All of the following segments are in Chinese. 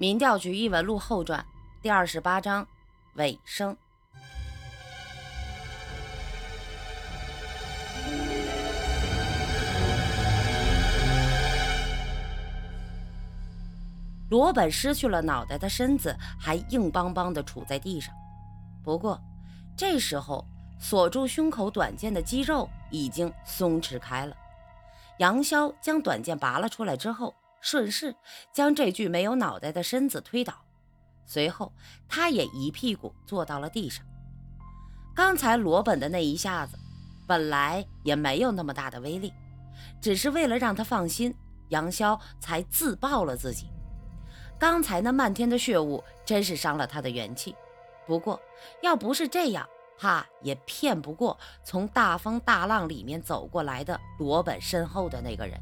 民调局异闻录后传第二十八章尾声。罗本失去了脑袋的身子还硬邦邦地杵在地上，不过这时候锁住胸口短剑的肌肉已经松弛开了。杨潇将短剑拔了出来之后，顺势将这具没有脑袋的身子推倒，随后他也一屁股坐到了地上。刚才罗本的那一下子本来也没有那么大的威力，只是为了让他放心，杨潇才自爆了自己。刚才那漫天的血雾真是伤了他的元气，不过要不是这样，怕也骗不过从大风大浪里面走过来的罗本身后的那个人。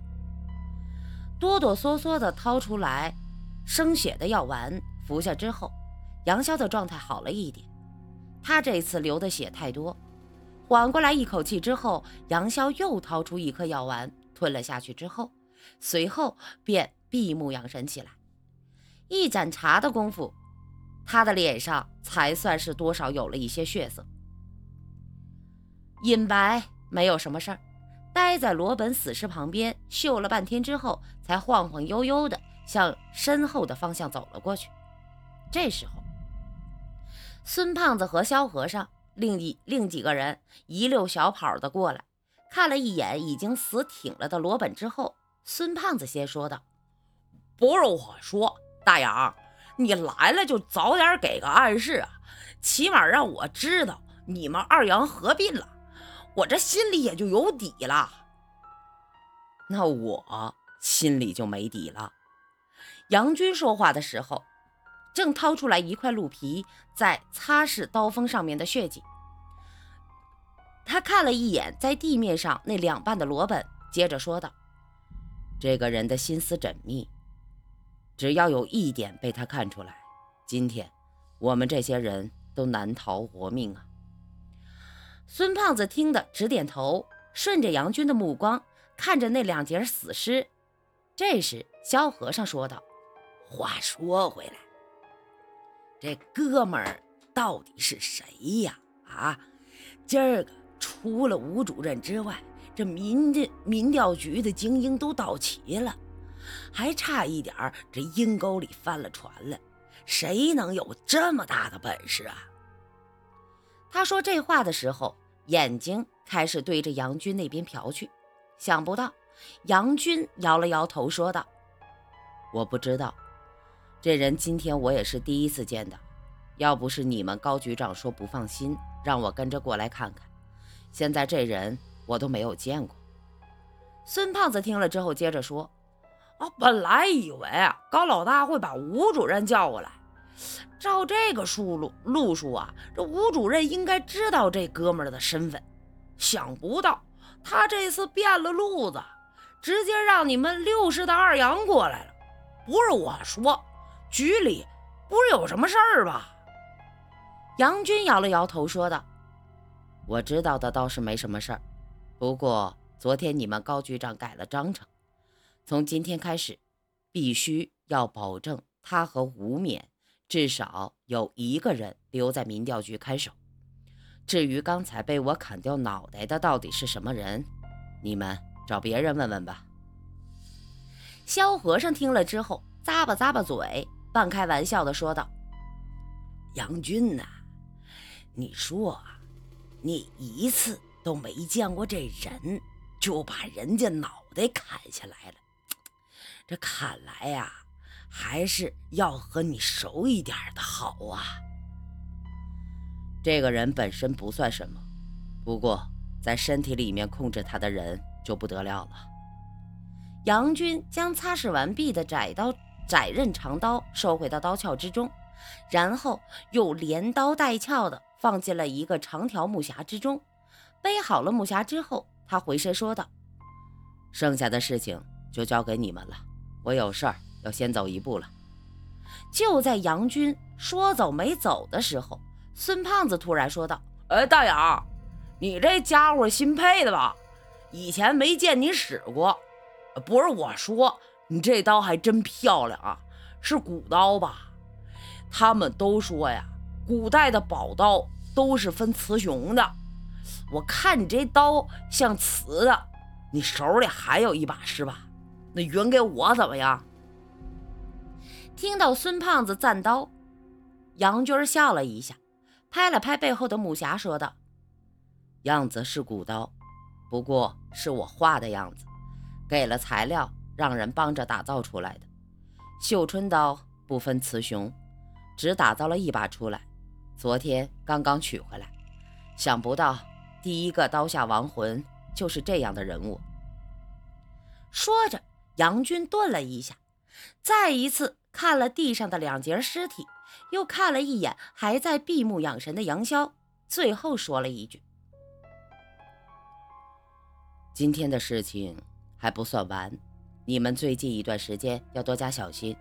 哆哆嗦嗦地掏出来生血的药丸服下之后，杨潇的状态好了一点。他这次流的血太多，缓过来一口气之后，杨潇又掏出一颗药丸吞了下去之后，随后便闭目养神起来。一盏茶的功夫，他的脸上才算是多少有了一些血色。尹白没有什么事儿，待在罗本死尸旁边嗅了半天之后，才晃晃悠悠的向身后的方向走了过去。这时候，孙胖子和萧和尚另一另几个人一溜小跑的过来，看了一眼已经死挺了的罗本之后，孙胖子先说道：“不是我说。”大杨，你来了就早点给个暗示啊，起码让我知道你们二杨合并了，我这心里也就有底了。那我心里就没底了。杨军说话的时候，正掏出来一块鹿皮，在擦拭刀锋上面的血迹。他看了一眼在地面上那两半的罗本，接着说道：“这个人的心思缜密。”只要有一点被他看出来，今天我们这些人都难逃活命啊！孙胖子听得直点头，顺着杨军的目光看着那两截死尸。这时，萧和尚说道：“话说回来，这哥们儿到底是谁呀？啊，今儿个除了吴主任之外，这民的民调局的精英都到齐了。”还差一点儿，这阴沟里翻了船了。谁能有这么大的本事啊？他说这话的时候，眼睛开始对着杨军那边瞟去。想不到，杨军摇了摇头，说道：“我不知道，这人今天我也是第一次见的。要不是你们高局长说不放心，让我跟着过来看看，现在这人我都没有见过。”孙胖子听了之后，接着说。啊，本来以为啊，高老大会把吴主任叫过来。照这个数路路数啊，这吴主任应该知道这哥们儿的身份。想不到他这次变了路子，直接让你们六师的二杨过来了。不是我说，局里不是有什么事儿吧？杨军摇了摇头，说道：“我知道的倒是没什么事儿，不过昨天你们高局长改了章程。”从今天开始，必须要保证他和吴冕至少有一个人留在民调局看守。至于刚才被我砍掉脑袋的到底是什么人，你们找别人问问吧。萧和尚听了之后，咂巴咂巴嘴，半开玩笑的说道：“杨军呐，你说，你一次都没见过这人，就把人家脑袋砍下来了。”这看来呀，还是要和你熟一点的好啊。这个人本身不算什么，不过在身体里面控制他的人就不得了了。杨军将擦拭完毕的窄刀、窄刃长刀收回到刀鞘之中，然后又连刀带鞘的放进了一个长条木匣之中。背好了木匣之后，他回身说道：“剩下的事情就交给你们了。”我有事儿要先走一步了。就在杨军说走没走的时候，孙胖子突然说道：“哎，大杨，你这家伙新配的吧？以前没见你使过。不是我说，你这刀还真漂亮啊！是古刀吧？他们都说呀，古代的宝刀都是分雌雄的。我看你这刀像雌的，你手里还有一把是吧？那匀给我怎么样？听到孙胖子赞刀，杨军笑了一下，拍了拍背后的木匣，说道：“样子是古刀，不过是我画的样子，给了材料，让人帮着打造出来的。绣春刀不分雌雄，只打造了一把出来，昨天刚刚取回来。想不到第一个刀下亡魂就是这样的人物。”说着，杨军顿了一下，再一次。看了地上的两截尸体，又看了一眼还在闭目养神的杨潇，最后说了一句：“今天的事情还不算完，你们最近一段时间要多加小心。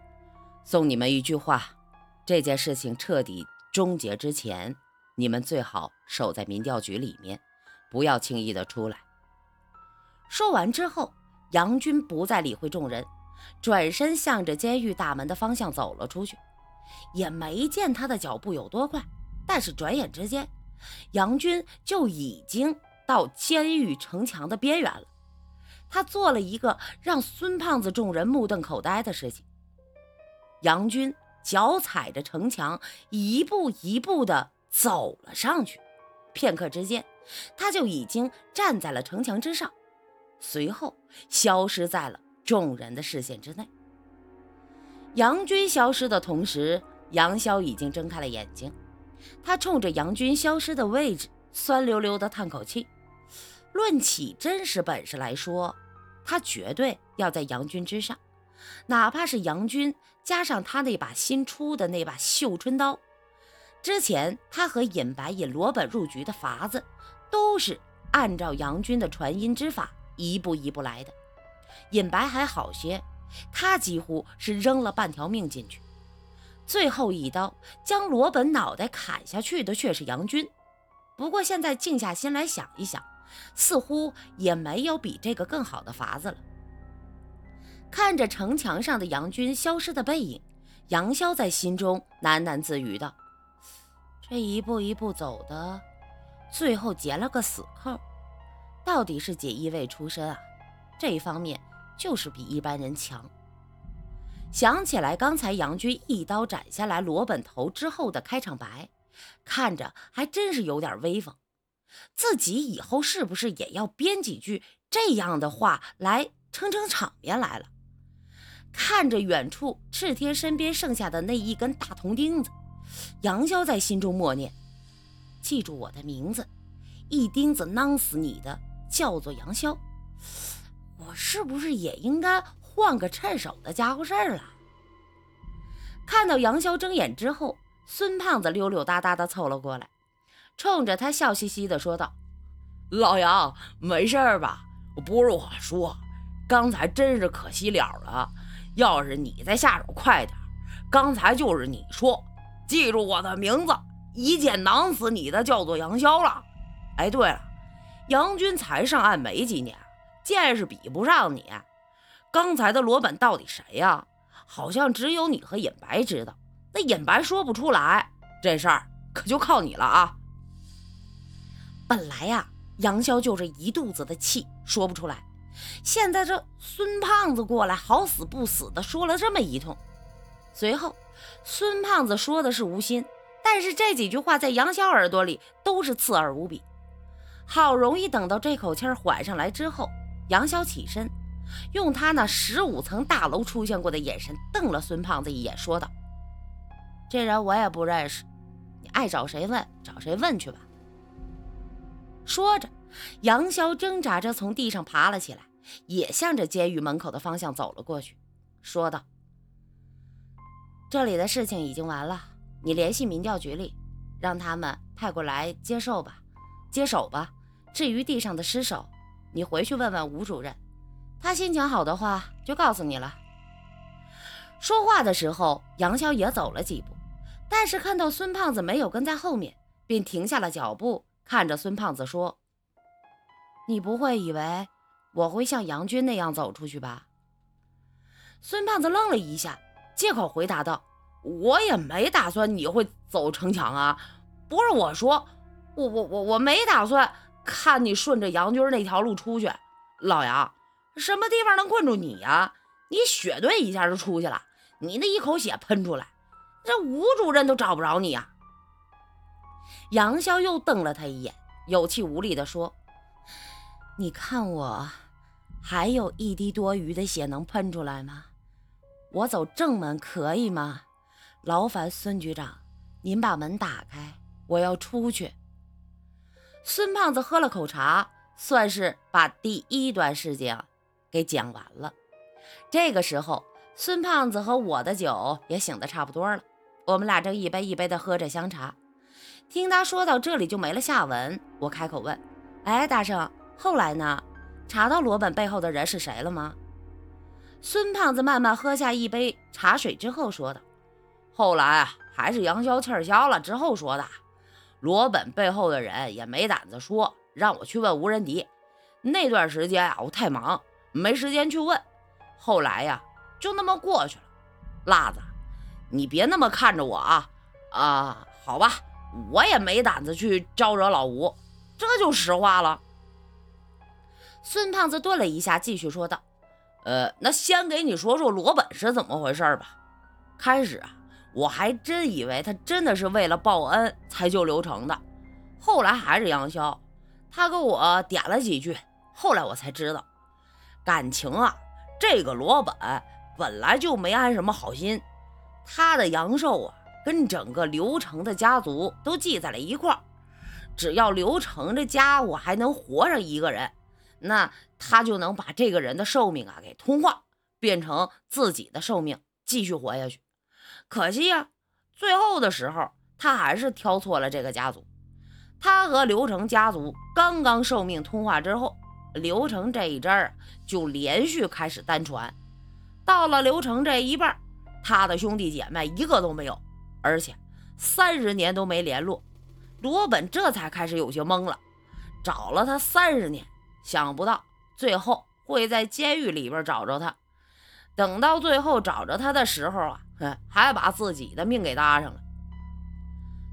送你们一句话：这件事情彻底终结之前，你们最好守在民调局里面，不要轻易的出来。”说完之后，杨军不再理会众人。转身向着监狱大门的方向走了出去，也没见他的脚步有多快，但是转眼之间，杨军就已经到监狱城墙的边缘了。他做了一个让孙胖子众人目瞪口呆的事情。杨军脚踩着城墙，一步一步地走了上去，片刻之间，他就已经站在了城墙之上，随后消失在了。众人的视线之内，杨军消失的同时，杨潇已经睁开了眼睛。他冲着杨军消失的位置酸溜溜的叹口气。论起真实本事来说，他绝对要在杨军之上。哪怕是杨军加上他那把新出的那把绣春刀，之前他和尹白尹罗本入局的法子，都是按照杨军的传音之法一步一步来的。尹白还好些，他几乎是扔了半条命进去，最后一刀将罗本脑袋砍下去的却是杨军。不过现在静下心来想一想，似乎也没有比这个更好的法子了。看着城墙上的杨军消失的背影，杨潇在心中喃喃自语道：“这一步一步走的，最后结了个死扣，到底是锦衣卫出身啊？这一方面。”就是比一般人强。想起来刚才杨军一刀斩下来罗本头之后的开场白，看着还真是有点威风。自己以后是不是也要编几句这样的话来撑撑场面来了？看着远处赤天身边剩下的那一根大铜钉子，杨潇在心中默念：“记住我的名字，一钉子囊死你的，叫做杨潇。”我是不是也应该换个趁手的家伙事儿了？看到杨潇睁眼之后，孙胖子溜溜达达的凑了过来，冲着他笑嘻嘻的说道：“老杨，没事吧？不是我说，刚才真是可惜了了。要是你再下手快点，刚才就是你说，记住我的名字，一剑囊死你的，叫做杨潇了。哎，对了，杨军才上岸没几年。”见识比不上你，刚才的罗本到底谁呀？好像只有你和尹白知道，那尹白说不出来，这事儿可就靠你了啊！本来呀，杨潇就是一肚子的气，说不出来。现在这孙胖子过来，好死不死的说了这么一通。随后，孙胖子说的是无心，但是这几句话在杨潇耳朵里都是刺耳无比。好容易等到这口气缓上来之后。杨潇起身，用他那十五层大楼出现过的眼神瞪了孙胖子一眼，说道：“这人我也不认识，你爱找谁问找谁问去吧。”说着，杨潇挣扎着从地上爬了起来，也向着监狱门口的方向走了过去，说道：“这里的事情已经完了，你联系民调局里，让他们派过来接受吧，接手吧。至于地上的尸首……”你回去问问吴主任，他心情好的话就告诉你了。说话的时候，杨潇也走了几步，但是看到孙胖子没有跟在后面，便停下了脚步，看着孙胖子说：“你不会以为我会像杨军那样走出去吧？”孙胖子愣了一下，借口回答道：“我也没打算你会走城墙啊，不是我说，我我我我没打算看你顺着杨军那条路出去。老杨，什么地方能困住你呀？你血遁一下就出去了，你那一口血喷出来，这吴主任都找不着你呀。”杨潇又瞪了他一眼，有气无力地说：“你看我还有一滴多余的血能喷出来吗？我走正门可以吗？劳烦孙局长，您把门打开，我要出去。”孙胖子喝了口茶，算是把第一段事情给讲完了。这个时候，孙胖子和我的酒也醒得差不多了，我们俩正一杯一杯地喝着香茶。听他说到这里就没了下文，我开口问：“哎，大圣，后来呢？查到罗本背后的人是谁了吗？”孙胖子慢慢喝下一杯茶水之后说道：“后来啊，还是杨潇气消了之后说的。罗本背后的人也没胆子说，让我去问吴仁迪。那段时间啊，我太忙，没时间去问。后来呀，就那么过去了。辣子，你别那么看着我啊！啊，好吧。”我也没胆子去招惹老吴，这就实话了。孙胖子顿了一下，继续说道：“呃，那先给你说说罗本是怎么回事吧。开始啊，我还真以为他真的是为了报恩才救刘成的。后来还是杨潇，他给我点了几句，后来我才知道，感情啊，这个罗本本来就没安什么好心，他的阳寿啊。”跟整个刘成的家族都系在了一块儿，只要刘成这家伙还能活上一个人，那他就能把这个人的寿命啊给通化，变成自己的寿命，继续活下去。可惜呀，最后的时候他还是挑错了这个家族。他和刘成家族刚刚受命通话之后，刘成这一支就连续开始单传，到了刘成这一半，他的兄弟姐妹一个都没有。而且三十年都没联络，罗本这才开始有些懵了。找了他三十年，想不到最后会在监狱里边找着他。等到最后找着他的时候啊，还把自己的命给搭上了。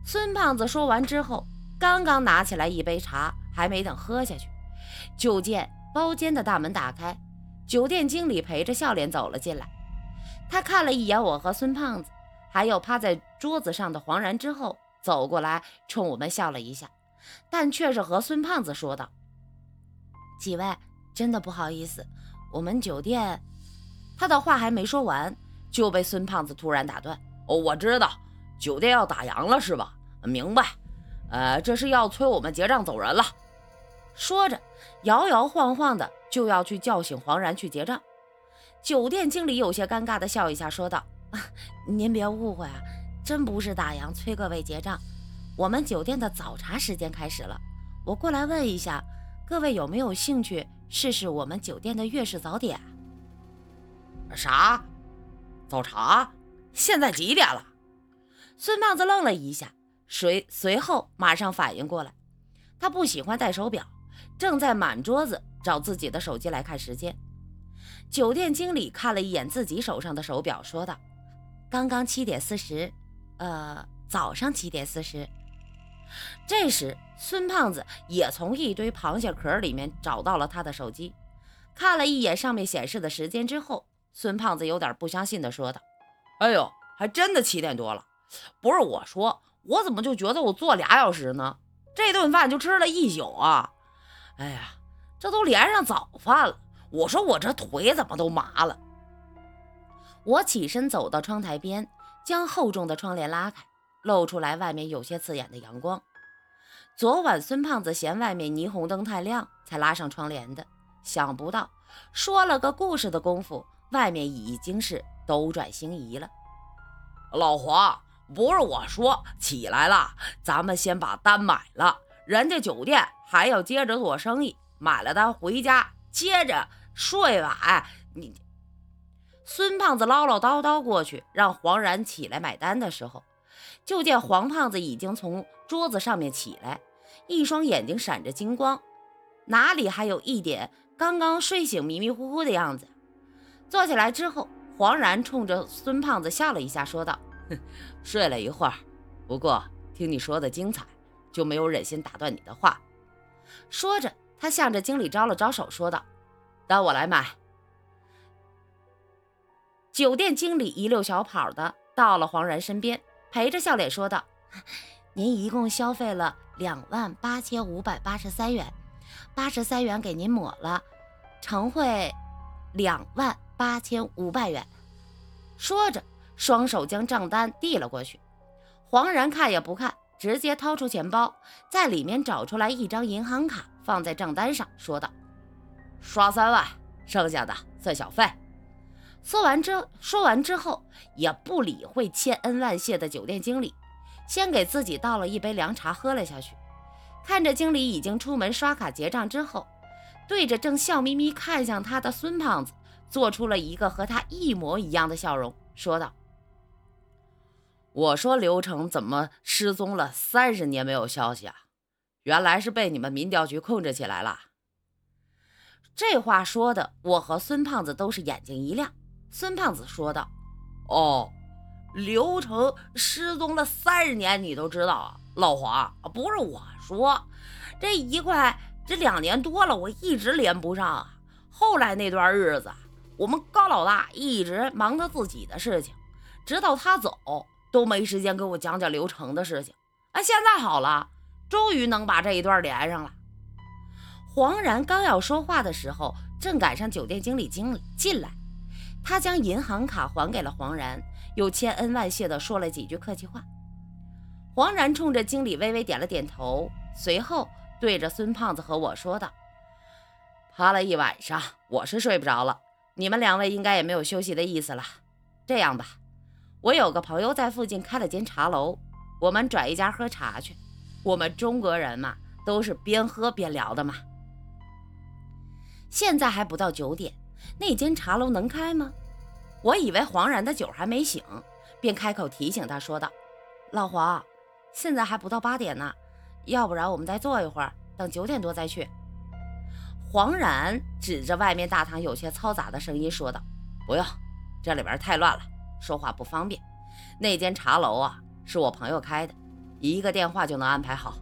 孙胖子说完之后，刚刚拿起来一杯茶，还没等喝下去，就见包间的大门打开，酒店经理陪着笑脸走了进来。他看了一眼我和孙胖子。还有趴在桌子上的黄然之后走过来，冲我们笑了一下，但却是和孙胖子说道：“几位，真的不好意思，我们酒店……”他的话还没说完，就被孙胖子突然打断：“哦，我知道，酒店要打烊了是吧？明白。呃，这是要催我们结账走人了。”说着，摇摇晃晃的就要去叫醒黄然去结账。酒店经理有些尴尬的笑一下，说道。您别误会啊，真不是打烊催各位结账。我们酒店的早茶时间开始了，我过来问一下，各位有没有兴趣试试我们酒店的粤式早点？啥？早茶？现在几点了？孙胖子愣了一下，随随后马上反应过来，他不喜欢戴手表，正在满桌子找自己的手机来看时间。酒店经理看了一眼自己手上的手表，说道。刚刚七点四十，呃，早上七点四十。这时，孙胖子也从一堆螃蟹壳里面找到了他的手机，看了一眼上面显示的时间之后，孙胖子有点不相信的说道：“哎呦，还真的七点多了！不是我说，我怎么就觉得我坐俩小时呢？这顿饭就吃了一宿啊！哎呀，这都连上早饭了，我说我这腿怎么都麻了？”我起身走到窗台边，将厚重的窗帘拉开，露出来外面有些刺眼的阳光。昨晚孙胖子嫌外面霓虹灯太亮，才拉上窗帘的。想不到说了个故事的功夫，外面已经是斗转星移了。老黄，不是我说，起来了，咱们先把单买了。人家酒店还要接着做生意，买了单回家接着睡吧。你。孙胖子唠唠叨叨过去，让黄然起来买单的时候，就见黄胖子已经从桌子上面起来，一双眼睛闪着金光，哪里还有一点刚刚睡醒迷迷糊糊的样子？坐起来之后，黄然冲着孙胖子笑了一下，说道：“睡了一会儿，不过听你说的精彩，就没有忍心打断你的话。”说着，他向着经理招了招手，说道：“当我来买。”酒店经理一溜小跑的到了黄然身边，陪着笑脸说道：“您一共消费了两万八千五百八十三元，八十三元给您抹了，乘会两万八千五百元。”说着，双手将账单递了过去。黄然看也不看，直接掏出钱包，在里面找出来一张银行卡，放在账单上，说道：“刷三万，剩下的算小费。”说完之说完之后，也不理会千恩万谢的酒店经理，先给自己倒了一杯凉茶喝了下去。看着经理已经出门刷卡结账之后，对着正笑眯眯看向他的孙胖子，做出了一个和他一模一样的笑容，说道：“我说刘成怎么失踪了三十年没有消息啊？原来是被你们民调局控制起来了。”这话说的，我和孙胖子都是眼睛一亮。孙胖子说道：“哦，刘成失踪了三十年，你都知道啊？老黄，不是我说，这一块这两年多了，我一直连不上啊。后来那段日子，我们高老大一直忙着自己的事情，直到他走都没时间给我讲讲刘成的事情。啊，现在好了，终于能把这一段连上了。”黄然刚要说话的时候，正赶上酒店经理经理进来。他将银行卡还给了黄然，又千恩万谢地说了几句客气话。黄然冲着经理微微点了点头，随后对着孙胖子和我说道：“趴了一晚上，我是睡不着了。你们两位应该也没有休息的意思了。这样吧，我有个朋友在附近开了间茶楼，我们转一家喝茶去。我们中国人嘛，都是边喝边聊的嘛。现在还不到九点。”那间茶楼能开吗？我以为黄然的酒还没醒，便开口提醒他说道：“老黄，现在还不到八点呢，要不然我们再坐一会儿，等九点多再去。”黄然指着外面大堂有些嘈杂的声音说道：“不用，这里边太乱了，说话不方便。那间茶楼啊，是我朋友开的，一个电话就能安排好。”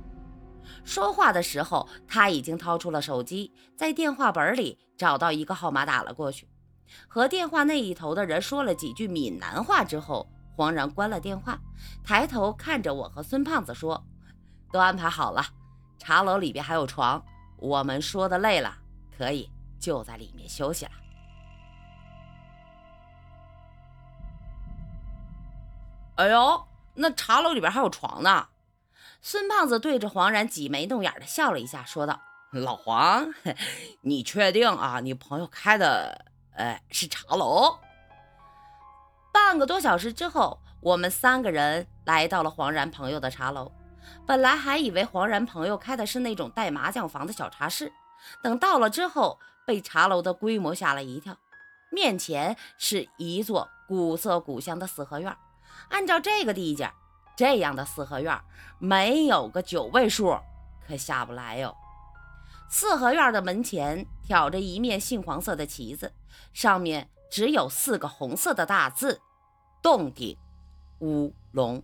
说话的时候，他已经掏出了手机，在电话本里找到一个号码打了过去，和电话那一头的人说了几句闽南话之后，黄然关了电话，抬头看着我和孙胖子说：“都安排好了，茶楼里边还有床，我们说的累了，可以就在里面休息了。”哎呦，那茶楼里边还有床呢！孙胖子对着黄然挤眉弄眼的笑了一下，说道：“老黄，你确定啊？你朋友开的，呃，是茶楼？”半个多小时之后，我们三个人来到了黄然朋友的茶楼。本来还以为黄然朋友开的是那种带麻将房的小茶室，等到了之后，被茶楼的规模吓了一跳。面前是一座古色古香的四合院，按照这个地界。这样的四合院没有个九位数，可下不来哟。四合院的门前挑着一面杏黄色的旗子，上面只有四个红色的大字：洞顶乌龙。